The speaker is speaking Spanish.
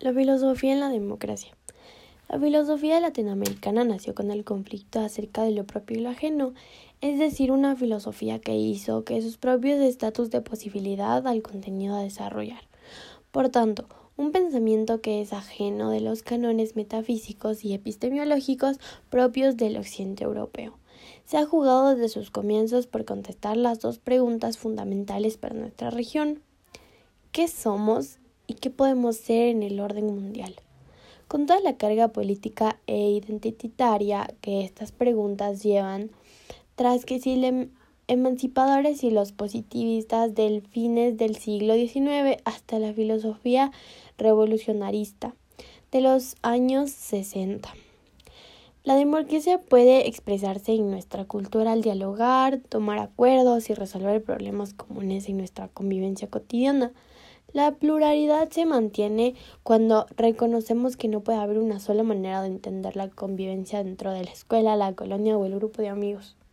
La filosofía en la democracia. La filosofía latinoamericana nació con el conflicto acerca de lo propio y lo ajeno, es decir, una filosofía que hizo que sus propios estatus de posibilidad al contenido a desarrollar. Por tanto, un pensamiento que es ajeno de los cánones metafísicos y epistemológicos propios del occidente europeo. Se ha jugado desde sus comienzos por contestar las dos preguntas fundamentales para nuestra región. ¿Qué somos y qué podemos ser en el orden mundial. Con toda la carga política e identitaria que estas preguntas llevan, tras que si los emancipadores y los positivistas del fines del siglo XIX hasta la filosofía revolucionarista de los años 60. La democracia puede expresarse en nuestra cultura al dialogar, tomar acuerdos y resolver problemas comunes en nuestra convivencia cotidiana. La pluralidad se mantiene cuando reconocemos que no puede haber una sola manera de entender la convivencia dentro de la escuela, la colonia o el grupo de amigos.